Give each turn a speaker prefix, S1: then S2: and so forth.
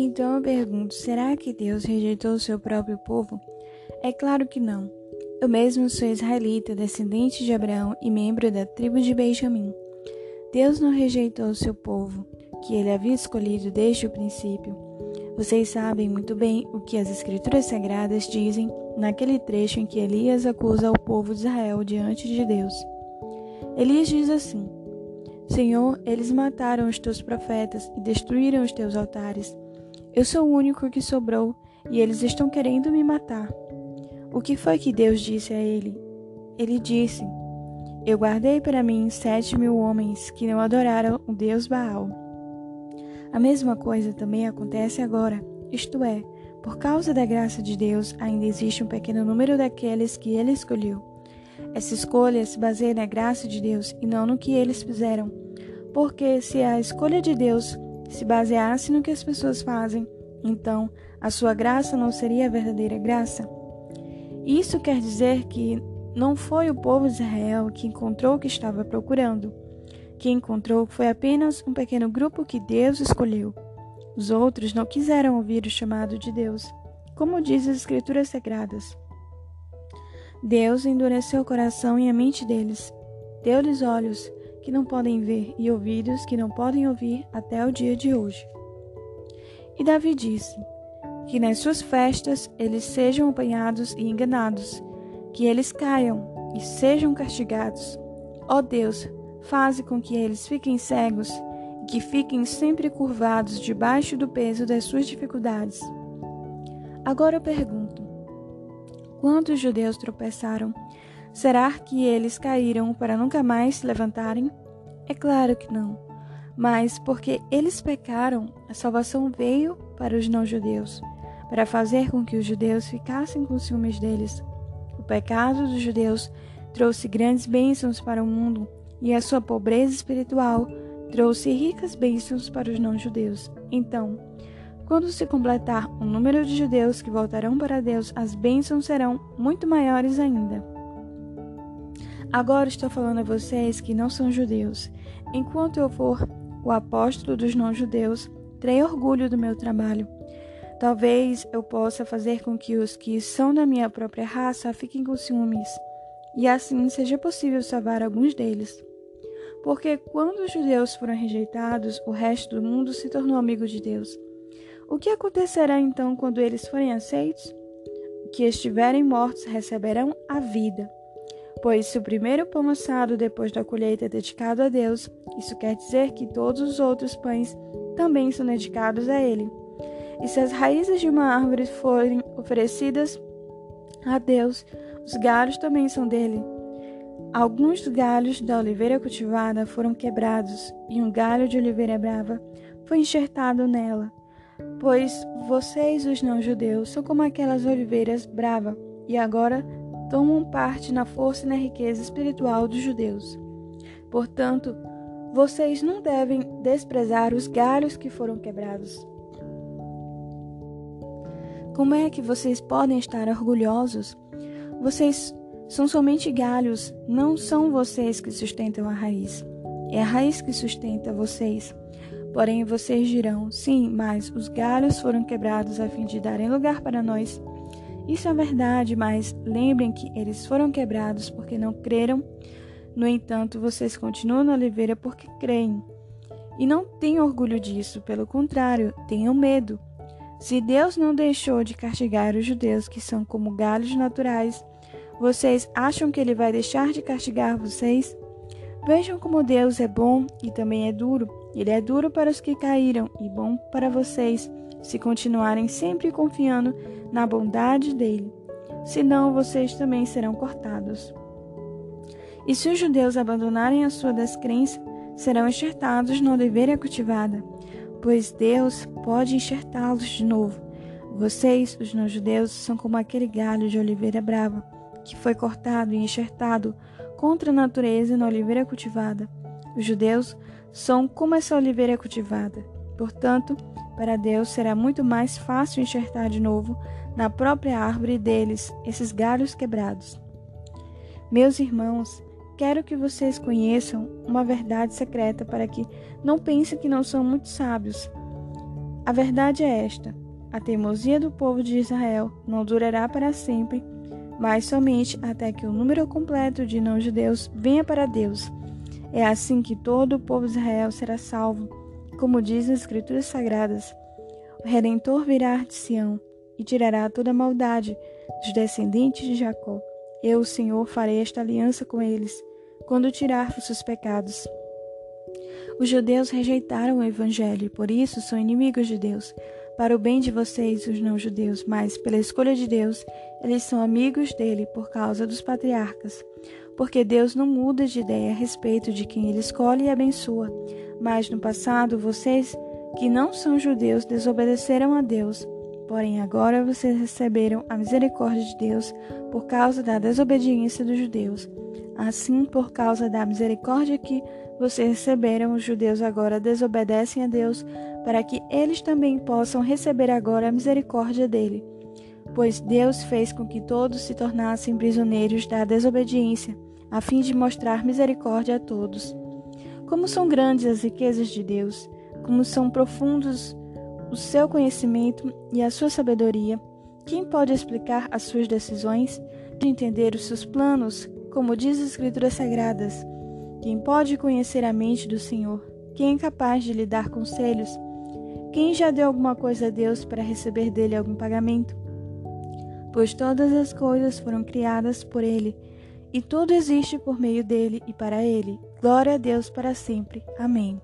S1: Então eu pergunto: será que Deus rejeitou o seu próprio povo? É claro que não. Eu mesmo sou israelita, descendente de Abraão e membro da tribo de Benjamim. Deus não rejeitou o seu povo, que ele havia escolhido desde o princípio. Vocês sabem muito bem o que as Escrituras Sagradas dizem naquele trecho em que Elias acusa o povo de Israel diante de Deus. Elias diz assim: Senhor, eles mataram os teus profetas e destruíram os teus altares. Eu sou o único que sobrou e eles estão querendo me matar. O que foi que Deus disse a ele? Ele disse: Eu guardei para mim sete mil homens que não adoraram o Deus Baal. A mesma coisa também acontece agora, isto é, por causa da graça de Deus, ainda existe um pequeno número daqueles que ele escolheu. Essa escolha se baseia na graça de Deus e não no que eles fizeram. Porque se a escolha de Deus se baseasse no que as pessoas fazem, então a sua graça não seria a verdadeira graça. Isso quer dizer que não foi o povo de Israel que encontrou o que estava procurando que encontrou foi apenas um pequeno grupo que Deus escolheu. Os outros não quiseram ouvir o chamado de Deus, como diz as Escrituras Sagradas. Deus endureceu o coração e a mente deles, deu-lhes olhos que não podem ver e ouvidos que não podem ouvir até o dia de hoje. E Davi disse: Que nas suas festas eles sejam apanhados e enganados, que eles caiam e sejam castigados. Ó Deus, faze com que eles fiquem cegos e que fiquem sempre curvados debaixo do peso das suas dificuldades. Agora eu pergunto: quantos judeus tropeçaram? Será que eles caíram para nunca mais se levantarem? É claro que não. Mas porque eles pecaram, a salvação veio para os não-judeus, para fazer com que os judeus ficassem com ciúmes deles. O pecado dos judeus trouxe grandes bênçãos para o mundo e a sua pobreza espiritual trouxe ricas bênçãos para os não-judeus. Então, quando se completar o número de judeus que voltarão para Deus, as bênçãos serão muito maiores ainda. Agora estou falando a vocês que não são judeus. Enquanto eu for o apóstolo dos não-judeus, terei orgulho do meu trabalho. Talvez eu possa fazer com que os que são da minha própria raça fiquem com ciúmes, e assim seja possível salvar alguns deles. Porque quando os judeus foram rejeitados, o resto do mundo se tornou amigo de Deus. O que acontecerá então quando eles forem aceitos? Que estiverem mortos receberão a vida. Pois se o primeiro pão assado depois da colheita é dedicado a Deus, isso quer dizer que todos os outros pães também são dedicados a Ele. E se as raízes de uma árvore forem oferecidas a Deus, os galhos também são dele. Alguns galhos da oliveira cultivada foram quebrados, e um galho de oliveira brava foi enxertado nela. Pois vocês, os não-judeus, são como aquelas oliveiras bravas, e agora tomam parte na força e na riqueza espiritual dos judeus. Portanto, vocês não devem desprezar os galhos que foram quebrados. Como é que vocês podem estar orgulhosos? Vocês são somente galhos, não são vocês que sustentam a raiz. É a raiz que sustenta vocês. Porém, vocês dirão: sim, mas os galhos foram quebrados a fim de darem lugar para nós. Isso é verdade, mas lembrem que eles foram quebrados porque não creram. No entanto, vocês continuam na oliveira porque creem. E não tenham orgulho disso, pelo contrário, tenham medo. Se Deus não deixou de castigar os judeus que são como galhos naturais, vocês acham que ele vai deixar de castigar vocês? Vejam como Deus é bom e também é duro. Ele é duro para os que caíram e bom para vocês, se continuarem sempre confiando na bondade dele. Senão vocês também serão cortados. E se os judeus abandonarem a sua descrença, serão enxertados na oliveira cultivada, pois Deus pode enxertá-los de novo. Vocês, os não-judeus, são como aquele galho de oliveira brava que foi cortado e enxertado contra a natureza na oliveira cultivada. Os judeus são como essa oliveira cultivada. Portanto, para Deus será muito mais fácil enxertar de novo na própria árvore deles esses galhos quebrados. Meus irmãos, quero que vocês conheçam uma verdade secreta para que não pensem que não são muito sábios. A verdade é esta: a teimosia do povo de Israel não durará para sempre, mas somente até que o número completo de não-judeus venha para Deus. É assim que todo o povo de Israel será salvo, como diz as Escrituras Sagradas. O Redentor virá de Sião e tirará toda a maldade dos descendentes de Jacó. Eu, o Senhor, farei esta aliança com eles, quando tirar os seus pecados. Os judeus rejeitaram o Evangelho por isso são inimigos de Deus. Para o bem de vocês, os não-judeus, mas pela escolha de Deus, eles são amigos dele por causa dos patriarcas. Porque Deus não muda de ideia a respeito de quem ele escolhe e abençoa. Mas no passado, vocês que não são judeus desobedeceram a Deus. Porém, agora vocês receberam a misericórdia de Deus por causa da desobediência dos judeus. Assim, por causa da misericórdia que vocês receberam, os judeus agora desobedecem a Deus, para que eles também possam receber agora a misericórdia dele. Pois Deus fez com que todos se tornassem prisioneiros da desobediência, a fim de mostrar misericórdia a todos. Como são grandes as riquezas de Deus, como são profundos o seu conhecimento e a sua sabedoria. Quem pode explicar as suas decisões, de entender os seus planos, como diz as Escrituras Sagradas? Quem pode conhecer a mente do Senhor? Quem é capaz de lhe dar conselhos? Quem já deu alguma coisa a Deus para receber dele algum pagamento? Pois todas as coisas foram criadas por ele, e tudo existe por meio dele e para ele. Glória a Deus para sempre. Amém.